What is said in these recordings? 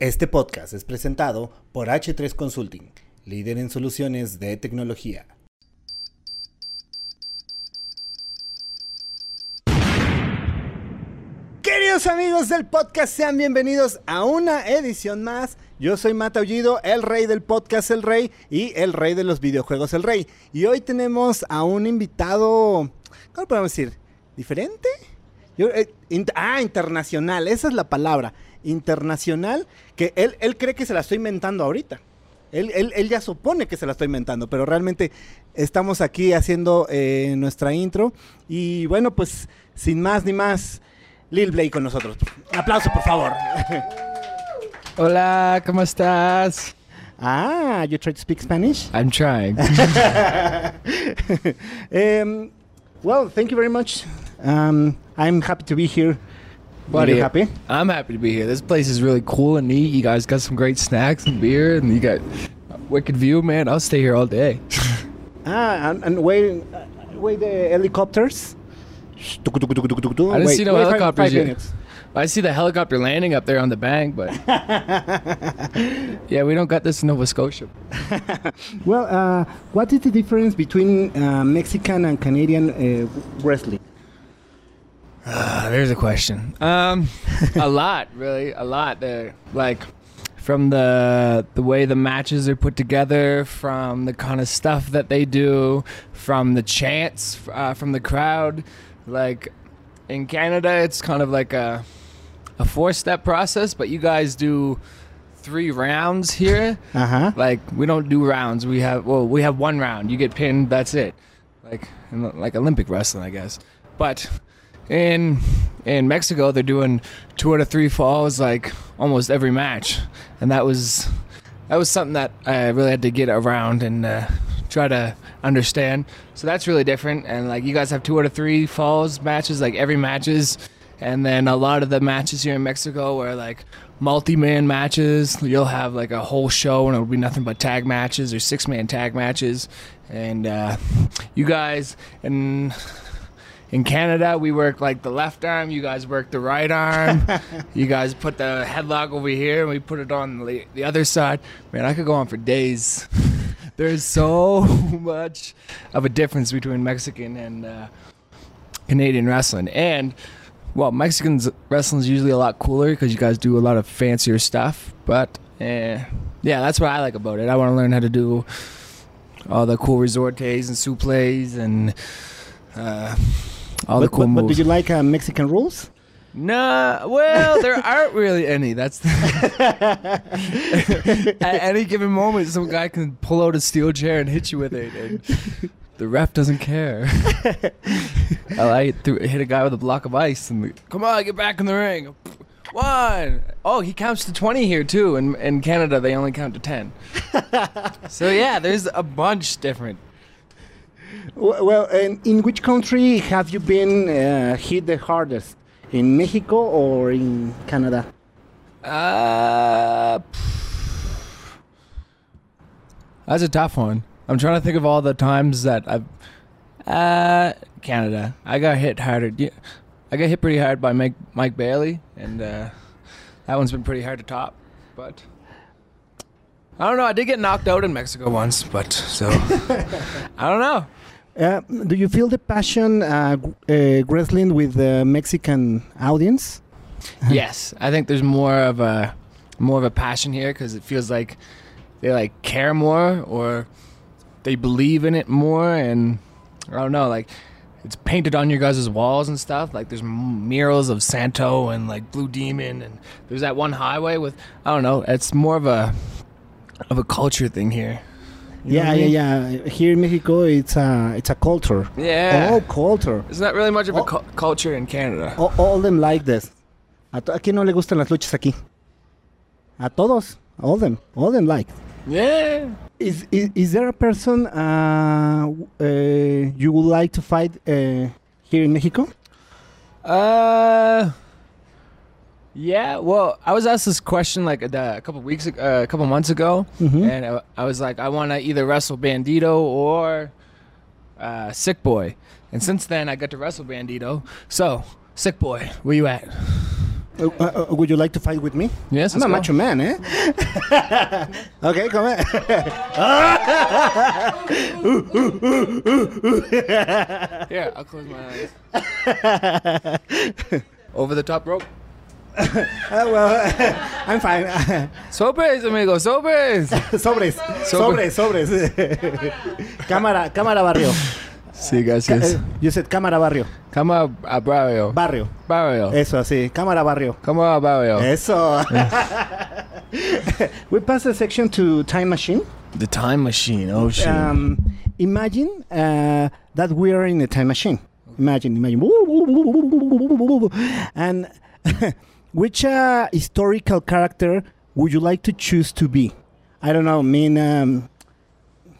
Este podcast es presentado por H3 Consulting, líder en soluciones de tecnología. Queridos amigos del podcast, sean bienvenidos a una edición más. Yo soy Mata Aullido, el rey del podcast El Rey y el rey de los videojuegos El Rey. Y hoy tenemos a un invitado, ¿cómo podemos decir? ¿Diferente? Eh, ah, internacional, esa es la palabra. Internacional, que él, él cree que se la estoy inventando ahorita. Él, él- él ya supone que se la estoy inventando, pero realmente estamos aquí haciendo eh, nuestra intro. Y bueno, pues sin más ni más, Lil Blake con nosotros. Un aplauso, por favor. Hola, ¿cómo estás? ah, you try to speak Spanish? I'm trying. um, well, thank you very much. Um, I'm happy to be here. Are you happy? I'm happy to be here. This place is really cool and neat. You guys got some great snacks and beer, and you got wicked view, man. I'll stay here all day. Ah, and, and wait, uh, wait the helicopters. I didn't see no helicopters yet. I see the helicopter landing up there on the bank, but yeah, we don't got this in Nova Scotia. Well, uh, what is the difference between uh, Mexican and Canadian uh, wrestling? Uh, there's a question. Um, a lot, really, a lot. There, like from the the way the matches are put together, from the kind of stuff that they do, from the chants uh, from the crowd. Like in Canada, it's kind of like a a four step process, but you guys do three rounds here. Uh huh. Like we don't do rounds. We have well, we have one round. You get pinned. That's it. Like in, like Olympic wrestling, I guess. But in in Mexico, they're doing two out of three falls like almost every match, and that was that was something that I really had to get around and uh, try to understand. So that's really different. And like you guys have two out of three falls matches, like every matches. And then a lot of the matches here in Mexico are like multi-man matches. You'll have like a whole show, and it'll be nothing but tag matches or six-man tag matches. And uh, you guys in in Canada, we work like the left arm. You guys work the right arm. you guys put the headlock over here, and we put it on the, the other side. Man, I could go on for days. There's so much of a difference between Mexican and uh, Canadian wrestling, and well, Mexican wrestling is usually a lot cooler because you guys do a lot of fancier stuff. But eh, yeah, that's what I like about it. I want to learn how to do all the cool resortes and suples and uh, all the but, cool but, but moves. do you like uh, Mexican rules? Nah, well, there aren't really any. That's at any given moment, some guy can pull out a steel chair and hit you with it, and the ref doesn't care. I threw, hit a guy with a block of ice, and come on, get back in the ring. One. Oh, he counts to twenty here too. In in Canada, they only count to ten. so yeah, there's a bunch different. Well, and in which country have you been uh, hit the hardest? In Mexico or in Canada? Uh, that's a tough one. I'm trying to think of all the times that I've. Uh, Canada. I got hit harder. Yeah, I got hit pretty hard by Mike Mike Bailey, and uh, that one's been pretty hard to top. But I don't know. I did get knocked out in Mexico once, but so I don't know. Uh, do you feel the passion uh, uh, with the Mexican audience? yes, I think there's more of a more of a passion here because it feels like they like care more or they believe in it more, and I don't know, like it's painted on your guys' walls and stuff. Like there's murals of Santo and like Blue Demon, and there's that one highway with I don't know. It's more of a of a culture thing here. You yeah, I yeah, mean? yeah. Here in Mexico, it's a it's a culture. Yeah. Oh, culture. It's not really much of a Oh. cu- culture in Canada. All, all them like this. A, to- ¿a quién no le gustan las luchas aquí? A todos. All them. All them like. Yeah. Is is, is there a person uh, uh, you would like to fight uh, here in Mexico? Uh, yeah. Well, I was asked this question like a, a couple weeks, uh, a couple months ago, Mhm. and I, I was like, I want to either wrestle Bandito or uh, Sick Boy. And since then, I got to wrestle Bandito. So, Sick Boy, where you at? Uh, uh, would you like to fight with me? Yes, I'm a let's macho man, eh? okay, come on. Here, I'll close my eyes. Over the top rope. Well, I'm fine. Sobres, amigo, sobres. sobres, sobres, sobres. cámara, cámara barrio. sí, Eh, gracias. You said cámara barrio. Come a, barrio. Barrio. Barrio. Eso, así. Cámara barrio. Come a barrio. Eso. we pass the section to time machine. The time machine. Oh, shit. Um, imagine uh, that we are in a time machine. Imagine, imagine. And which uh, historical character would you like to choose to be? I don't know. I mean, um,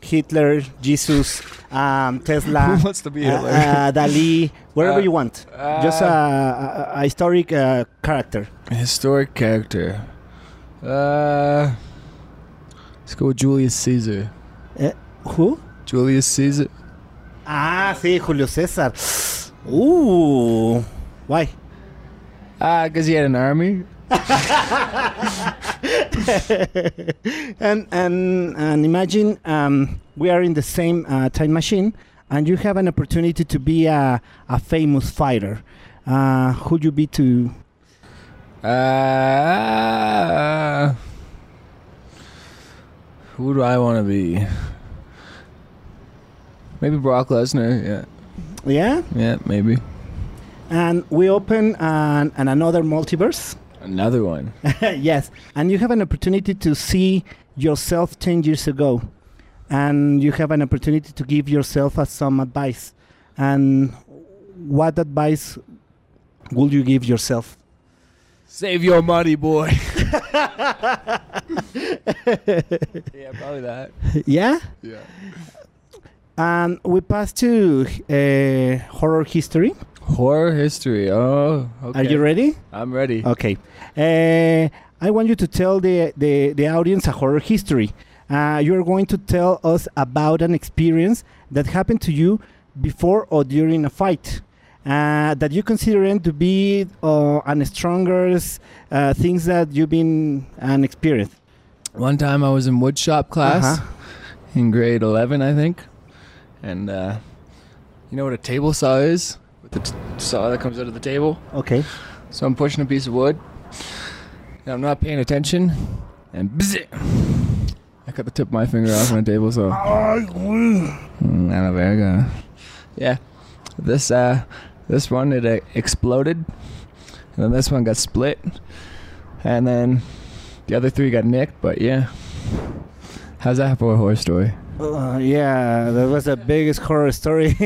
Hitler, Jesus, um, Tesla. Who wants to be uh, Hitler? uh, Dali, wherever Uh, you want. Just a, a, a historic uh, character. A historic character. Uh, let's go with Julius Caesar. Who? Julius Caesar. Ah, sí, Julio César. Ooh. Why? Ah, because he had an army. and and and imagine um, we are in the same uh, time machine, and you have an opportunity to be a, a famous fighter. Uh, who'd you be to? Uh, who do I want to be? Maybe Brock Lesnar. Yeah, Yeah. yeah, maybe And we open an, an another multiverse. another one. yes. And you have an opportunity to see yourself ten years ago, and you have an opportunity to give yourself uh, some advice. And what advice would you give yourself? Save your money, boy. yeah, probably that. yeah. Yeah. And we pass to uh, horror history. Horror history. Oh, okay. Are you ready? I'm ready. Okay. Uh, I want you to tell the, the, the audience a horror history. Uh, you're going to tell us about an experience that happened to you before or during a fight. Uh, that you consider to be uh, an strongest uh, things that you've been an experience. One time I was in woodshop class Uh-huh. in grade 11, I think. And uh, you know what a table saw is? The t- saw that comes out of the table. Okay. So I'm pushing a piece of wood. And I'm not paying attention. And I cut the tip of my finger off a table saw. Mm, Ana verga. Yeah. This uh this one it uh, exploded. And then this one got split. And then the other three got nicked, but yeah. How's that for a horror story? Uh, yeah, that was the biggest horror story.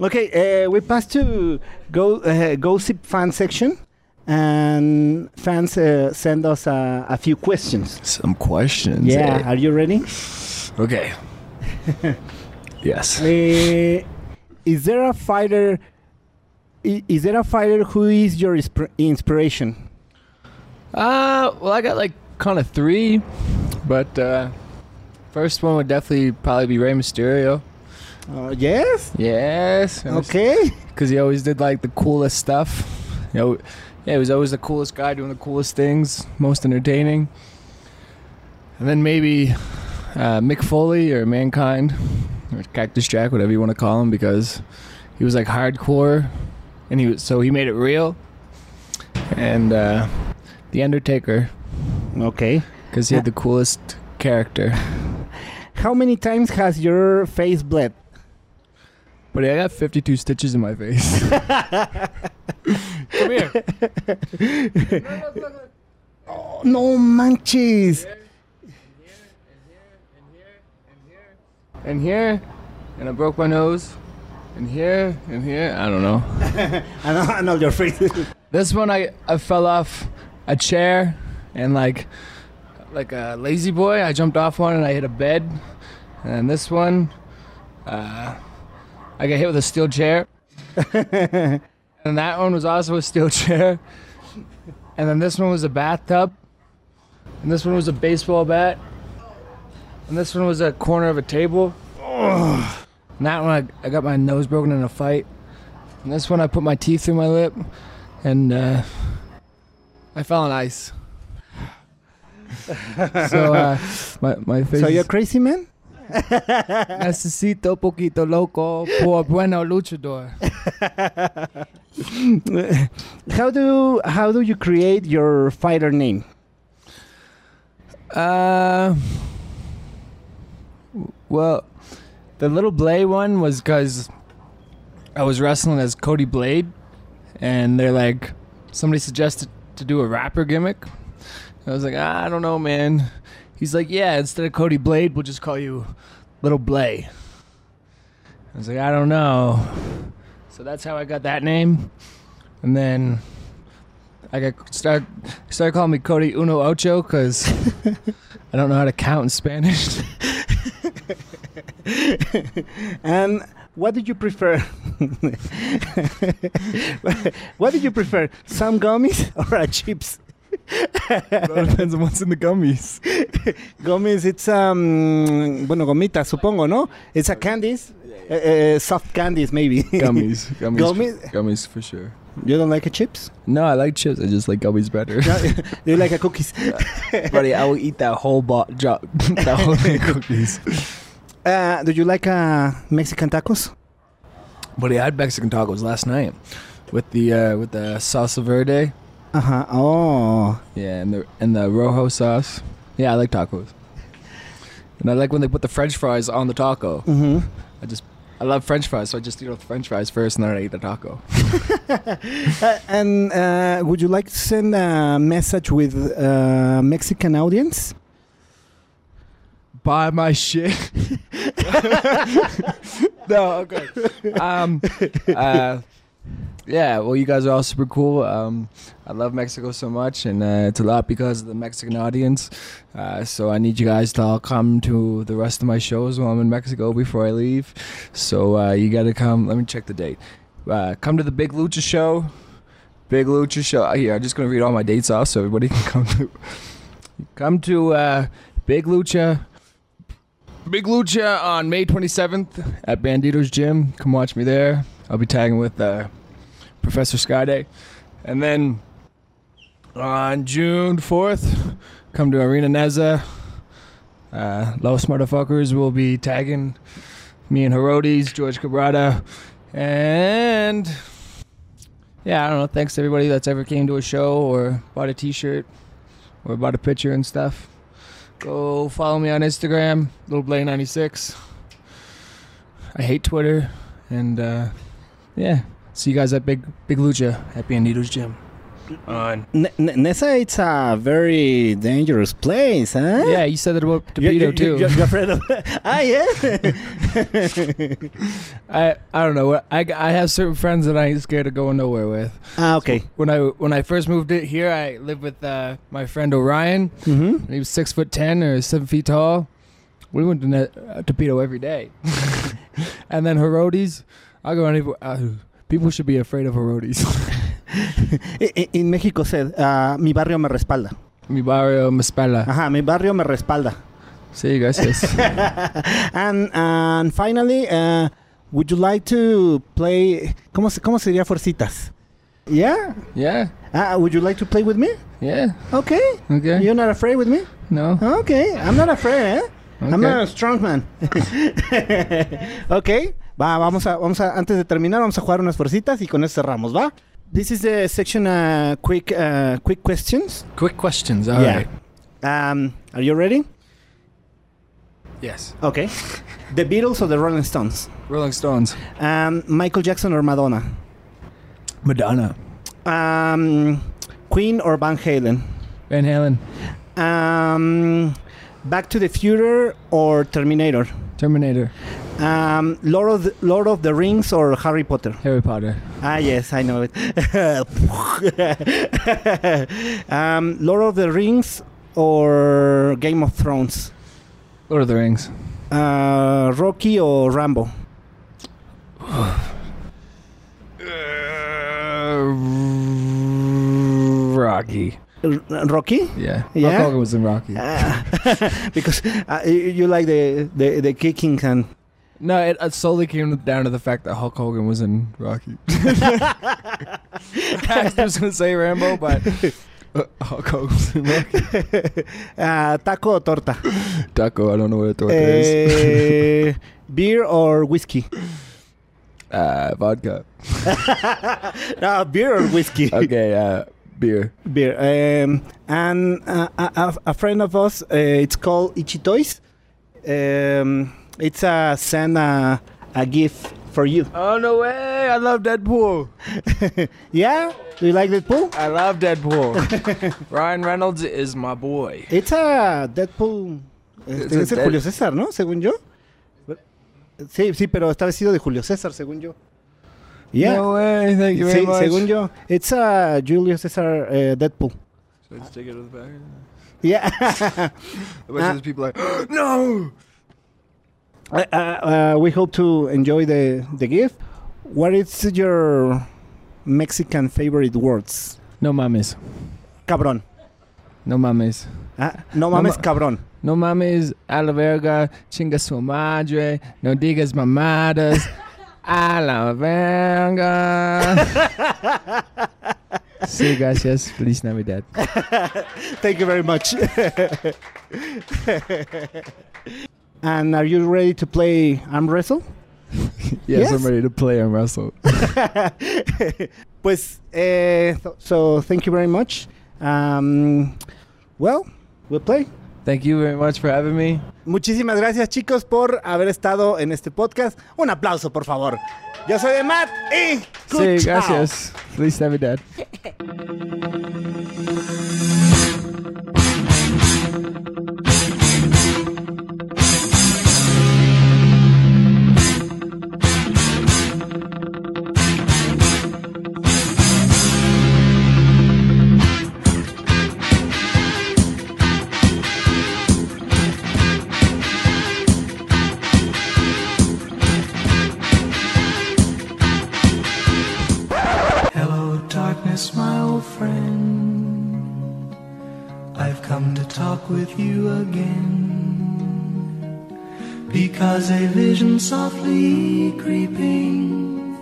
Okay, uh, we pass to go uh, gossip fan section, and fans uh, send us uh, a few questions. Some questions. Yeah, eh? are you ready? Okay. yes. Uh, is there a fighter? Is there a fighter who is your insp- inspiration? Uh, well, I got like kind of three, but uh, first one would definitely probably be Rey Mysterio. Uh, yes. Yes. Okay. Because he always did like the coolest stuff. You know, yeah, he was always the coolest guy doing the coolest things, most entertaining. And then maybe uh, Mick Foley or Mankind or Cactus Jack, whatever you want to call him, because he was like hardcore, and he was so he made it real. And uh, the Undertaker, Okay. because he had the coolest character. How many times has your face bled? But I got 52 stitches in my face. Come here. No manches. And here, and here and here and here. And here? And I broke my nose. And here, and here, I don't know. I know, I know your face. This one, I, I fell off a chair, and like, like a lazy boy, I jumped off one and I hit a bed. And this one, uh, I got hit with a steel chair. and that one was also a steel chair. And then this one was a bathtub. And this one was a baseball bat. And this one was a corner of a table. And that one, I, I got my nose broken in a fight. And that's when I put my teeth through my lip, and uh, I fell on ice. so uh, my my face. So you're crazy man? Necesito poquito loco por bueno luchador. how do how do you create your fighter name? Uh, well, the little Blade one was because I was wrestling as Cody Blade, and they're like, somebody suggested to do a rapper gimmick. I was like, "Ah, I don't know, man. He's like, yeah, instead of Cody Blade, we'll just call you Little Blay. I was like, I don't know. So that's how I got that name, and then. I got start started calling me Cody Uno Ocho because I don't know how to count in Spanish. And what did you prefer? what did you prefer? Some gummies or a chips? It all depends on what's in the gummies. Gummies, it's um, bueno, gomitas, supongo, no? It's a candies, uh, uh, soft candies maybe. Gummies, gummies, Gummies? gummies for sure. you don't like a chips? No, I like chips. I just like gummies better. you like a cookies? Buddy, I will eat that whole bo- drop, that whole thing of cookies. Uh, do you like uh, Mexican tacos? Buddy, I had Mexican tacos last night with the uh, with the salsa verde. Uh huh. Oh. Yeah, and the and the rojo sauce. Yeah, I like tacos. And I like when they put the French fries on the taco. Mm-hmm. I just I love French fries, so I just eat all the French fries first, and then I eat the taco. Uh, and uh, would you like to send a message with uh, Mexican audience? buy my shit. no, okay. Um, uh, yeah, well, you guys are all super cool. Um, I love Mexico so much, and uh, it's a lot because of the Mexican audience. Uh, so I need you guys to all come to the rest of my shows while I'm in Mexico before I leave. So uh, you got to come. Let me check the date. Uh, come to the Big Lucha show. Big Lucha show. Here, I'm just gonna read all my dates off so everybody can come to. Come to uh, Big Lucha Big Lucha on May 27th at Bandito's Gym. Come watch me there. I'll be tagging with uh, Professor Skyday. And then on June 4th, come to Arena Neza. Uh, Los Motherfuckers will be tagging me and Herodes, George Cabrada, And yeah, I don't know. Thanks to everybody that's ever came to a show or bought a t shirt or bought a picture and stuff. Go follow me on Instagram, littleblay96. I hate Twitter, and uh, yeah, see you guys at Big Big Lucha at Bandito's Gym. On N- N- Neza, it's a very dangerous place, huh? yeah, you said that about You- you- you- too. You're, you're afraid of. ah, yeah. I I don't know. I, I have certain friends that I ain't scared of going nowhere with. ah, okay. When I when I first moved it here, I lived with uh, my friend Orion. Mm-hmm. He was six foot ten or seven feet tall. We went to ne- uh, Tepito every day. and then Herodes, I go anywhere. Uh, people should be afraid of Herodes. In México said, uh, mi barrio me respalda. Mi barrio me espalda. Ajá, mi barrio me respalda. Sí, gracias. and and finally, uh, would you like to play? ¿Cómo cómo sería fuercitas? Yeah. yeah, Uh, would you like to play with me? yeah, Okay. okay. You're not afraid with me? No, Okay. I'm not afraid, eh? I'm not a strong man. ok. Va, vamos a, vamos a, antes de terminar, vamos a jugar unas fuercitas y con eso cerramos, ¿va? This is the section uh, quick uh, quick questions. Quick questions. All Yeah. right. Um, are you ready? Yes. Okay. The Beatles or the Rolling Stones? Rolling Stones. Um, Michael Jackson or Madonna? Madonna. Um, Queen or Van Halen? Van Halen. Um, Back to the Future or Terminator? Terminator. Um, Lord of the, Lord of the Rings or Harry Potter? Harry Potter. Ah, yes, I know it. um, Lord of the Rings or Game of Thrones? Lord of the Rings. Uh, Rocky or Rambo? Rocky. Rocky? Yeah. Yeah? Hulk Hogan was in Rocky. Ah, because uh, you, you like the, the, the kicking and No, it uh, solely came down to the fact that Hulk Hogan was in Rocky. I was gonna say Rambo, but uh, Hulk Hogan was in Rocky. Ah, taco o torta. Taco, I don't know what a torta is. Eh, beer or whiskey? Uh, vodka. No, beer or whiskey. Okay, uh, beer. beer. Um, and uh, a, a, a friend of us, uh, it's called Ichitoys. Um, it's a send a, a gift for you. Oh no way! I love Deadpool. yeah? Do you like Deadpool? I love Deadpool. Ryan Reynolds is my boy. It's a Deadpool. Este, es el Dead- Julio César, ¿no? Según yo. Sí, sí, pero está vestido de Julio César, según yo. Yeah. No way! Thank you very Sí, much. según yo. It's a Julio César uh, Deadpool. Should I just take it to the back? Yeah. A bunch of people like, no. Uh, uh, uh, we hope to enjoy the, the gift. What is your Mexican favorite words? No mames. Cabrón. No mames. Ah, no No mames, ma- cabrón. No mames, a la verga, chinga su madre, no digas mamadas, a la verga. sí, gracias. Feliz Navidad. Thank you very much. and are you ready to play arm wrestle? Yes, Yes. I'm ready to play and wrestle. pues, eh, so, so thank you very much. Um, well, we'll play. Thank you very much for having me. Muchísimas gracias chicos por haber estado en este podcast. Un aplauso, por favor. Yo soy de Matt y... Sí, Chao. gracias. Feliz Navidad. with you again. Because a vision softly creeping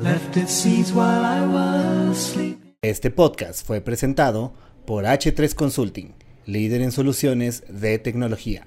left its seeds while I was sleeping. Este podcast fue presentado por H3 Consulting, líder en soluciones de tecnología.